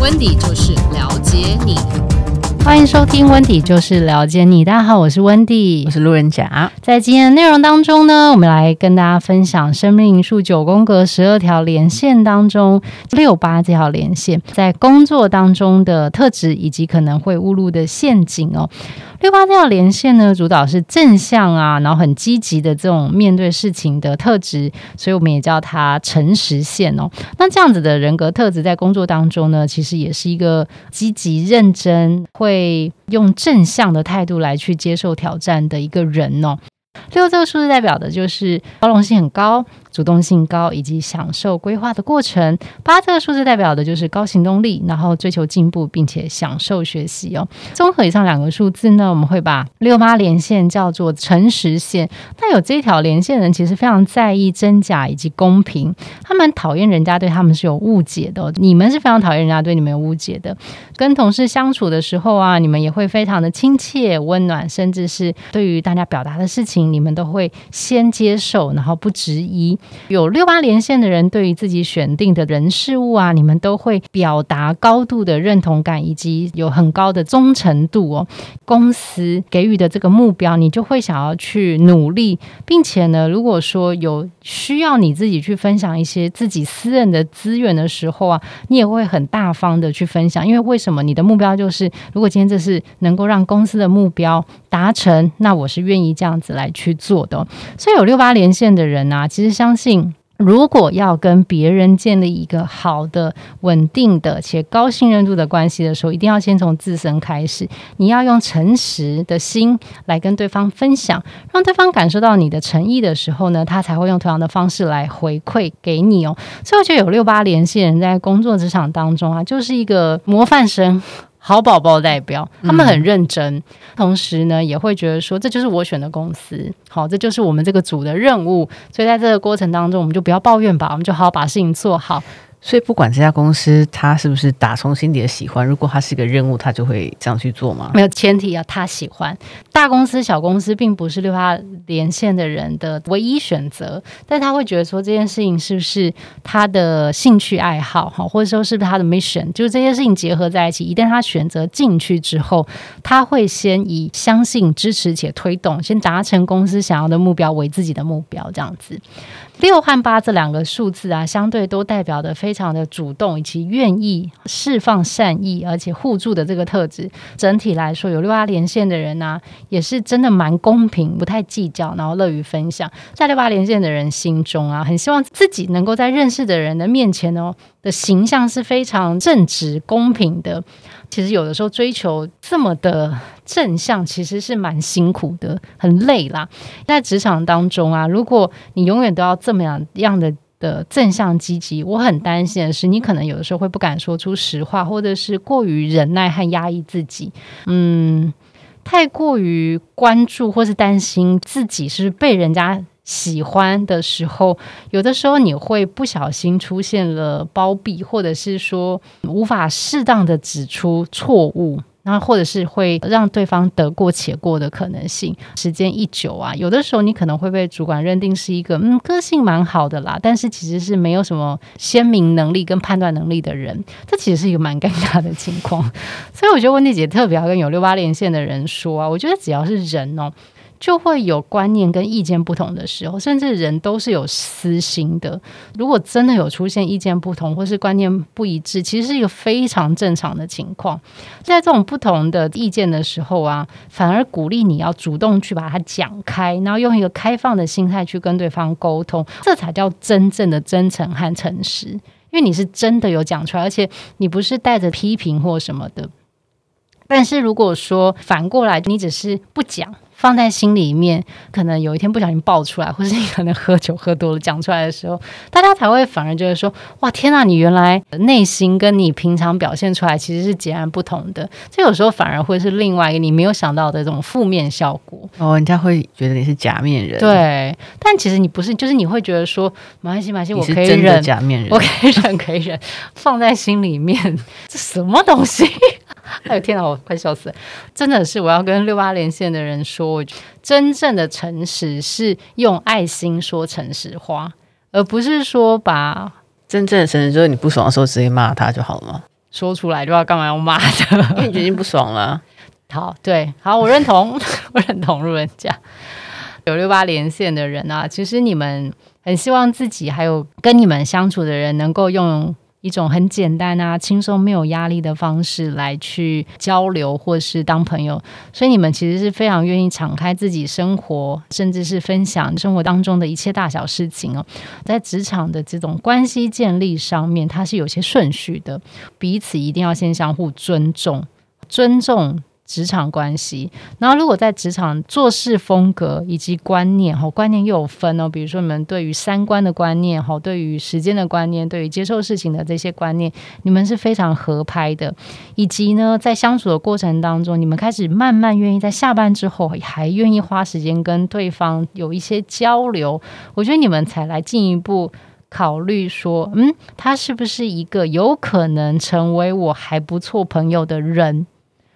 温迪就是了解你。欢迎收听温迪就是了解你。大家好，我是温迪，我是路人甲。在今天的内容当中呢，我们来跟大家分享生命灵数九宫格十二条连线当中六八这条连线在工作当中的特质，以及可能会误入的陷阱哦。六八这条连线呢，主导是正向啊，然后很积极的这种面对事情的特质，所以我们也叫它诚实线哦。那这样子的人格特质在工作当中呢，其实也是一个积极认真，会会用正向的态度来去接受挑战的一个人哦。六这个数字代表的就是包容性很高。主动性高，以及享受规划的过程。八这个数字代表的就是高行动力，然后追求进步，并且享受学习哦。综合以上两个数字呢，我们会把六八连线叫做诚实线。那有这条连线的人，其实非常在意真假以及公平。他们讨厌人家对他们是有误解的，你们是非常讨厌人家对你们有误解的。跟同事相处的时候啊，你们也会非常的亲切温暖，甚至是对于大家表达的事情，你们都会先接受，然后不质疑。有六八连线的人，对于自己选定的人事物啊，你们都会表达高度的认同感，以及有很高的忠诚度哦。公司给予的这个目标，你就会想要去努力，并且呢，如果说有需要你自己去分享一些自己私人的资源的时候啊，你也会很大方的去分享，因为为什么？你的目标就是，如果今天这是能够让公司的目标达成，那我是愿意这样子来去做的。所以有六八连线的人啊，其实相信，如果要跟别人建立一个好的、稳定的且高信任度的关系的时候，一定要先从自身开始。你要用诚实的心来跟对方分享，让对方感受到你的诚意的时候呢，他才会用同样的方式来回馈给你哦。所以我觉得有六八连线人在工作职场当中啊，就是一个模范生。好宝宝代表，他们很认真，嗯、同时呢，也会觉得说，这就是我选的公司，好，这就是我们这个组的任务，所以在这个过程当中，我们就不要抱怨吧，我们就好好把事情做好。所以，不管这家公司他是不是打从心底的喜欢，如果他是一个任务，他就会这样去做吗？没有前提啊，他喜欢。大公司、小公司并不是六八连线的人的唯一选择，但他会觉得说，这件事情是不是他的兴趣爱好，哈，或者说是不是他的 mission，就是这些事情结合在一起。一旦他选择进去之后，他会先以相信、支持且推动，先达成公司想要的目标为自己的目标，这样子。六和八这两个数字啊，相对都代表的非常的主动以及愿意释放善意，而且互助的这个特质。整体来说，有六八连线的人呢、也是真的蛮公平，不太计较，然后乐于分享。在六八连线的人心中啊，很希望自己能够在认识的人的面前哦，的形象是非常正直、公平的。其实有的时候追求这么的正向，其实是蛮辛苦的，很累啦。在职场当中啊，如果你永远都要这么样样的的正向积极，我很担心的是，你可能有的时候会不敢说出实话，或者是过于忍耐和压抑自己，嗯，太过于关注或是担心自己是被人家。喜欢的时候，有的时候你会不小心出现了包庇，或者是说无法适当的指出错误，那或者是会让对方得过且过的可能性。时间一久啊，有的时候你可能会被主管认定是一个嗯个性蛮好的啦，但是其实是没有什么鲜明能力跟判断能力的人，这其实是一个蛮尴尬的情况。所以我觉得温蒂姐特别要跟有六八连线的人说啊，我觉得只要是人哦。就会有观念跟意见不同的时候，甚至人都是有私心的。如果真的有出现意见不同或是观念不一致，其实是一个非常正常的情况。在这种不同的意见的时候啊，反而鼓励你要主动去把它讲开，然后用一个开放的心态去跟对方沟通，这才叫真正的真诚和诚实。因为你是真的有讲出来，而且你不是带着批评或什么的。但是如果说反过来，你只是不讲。放在心里面，可能有一天不小心爆出来，或是你可能喝酒喝多了讲出来的时候，大家才会反而觉得说：“哇，天哪！你原来内心跟你平常表现出来其实是截然不同的。”这有时候反而会是另外一个你没有想到的这种负面效果哦，人家会觉得你是假面人。对，但其实你不是，就是你会觉得说：“没关系，没关系，我可以忍。”假面人，我可以忍，可以忍，放在心里面，这什么东西？哎呦天哪，我快笑死了！真的是，我要跟六八连线的人说，真正的诚实是用爱心说诚实话，而不是说把真正的诚实就是你不爽的时候直接骂他就好了吗？说出来就要干嘛要骂的，因为你决定不爽了。好，对，好，我认同，我认同路人甲有六八连线的人啊，其实你们很希望自己还有跟你们相处的人能够用。一种很简单啊、轻松、没有压力的方式来去交流，或是当朋友，所以你们其实是非常愿意敞开自己生活，甚至是分享生活当中的一切大小事情哦。在职场的这种关系建立上面，它是有些顺序的，彼此一定要先相互尊重，尊重。职场关系，然后如果在职场做事风格以及观念，哈，观念又有分哦。比如说，你们对于三观的观念，哈，对于时间的观念，对于接受事情的这些观念，你们是非常合拍的。以及呢，在相处的过程当中，你们开始慢慢愿意在下班之后，还愿意花时间跟对方有一些交流。我觉得你们才来进一步考虑说，嗯，他是不是一个有可能成为我还不错朋友的人？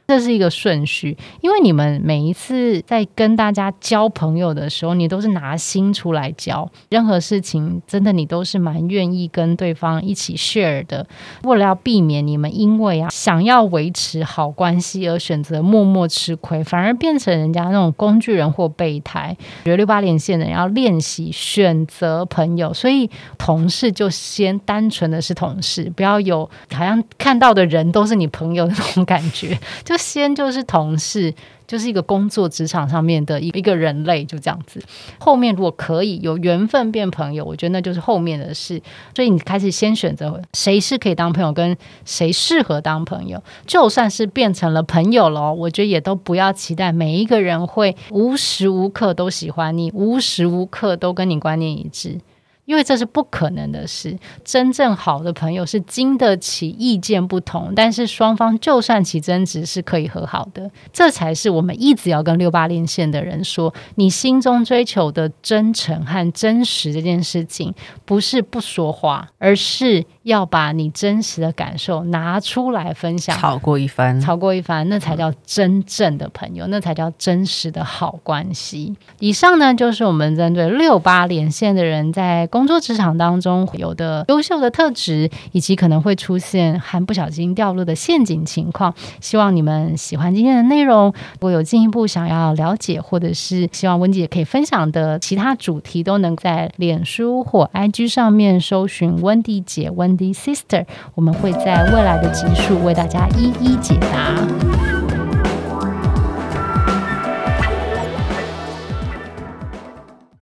这是一个顺序，因为你们每一次在跟大家交朋友的时候，你都是拿心出来交，任何事情真的你都是蛮愿意跟对方一起 share 的。为了要避免你们因为啊想要维持好关系而选择默默吃亏，反而变成人家那种工具人或备胎。觉得六八连线的人要练习选择朋友，所以同事就先单纯的是同事，不要有好像看到的人都是你朋友的那种感觉。就先就是同事，就是一个工作职场上面的一一个人类，就这样子。后面如果可以有缘分变朋友，我觉得那就是后面的事。所以你开始先选择谁是可以当朋友，跟谁适合当朋友。就算是变成了朋友了，我觉得也都不要期待每一个人会无时无刻都喜欢你，无时无刻都跟你观念一致。因为这是不可能的事。真正好的朋友是经得起意见不同，但是双方就算起争执是可以和好的。这才是我们一直要跟六八连线的人说：你心中追求的真诚和真实这件事情，不是不说话，而是要把你真实的感受拿出来分享。吵过一番，吵过一番，那才叫真正的朋友，那才叫真实的好关系。以上呢，就是我们针对六八连线的人在。工作职场当中有的优秀的特质，以及可能会出现还不小心掉入的陷阱情况，希望你们喜欢今天的内容。如果有进一步想要了解，或者是希望温姐可以分享的其他主题，都能在脸书或 IG 上面搜寻温蒂姐、温蒂 Sister，我们会在未来的集数为大家一一解答。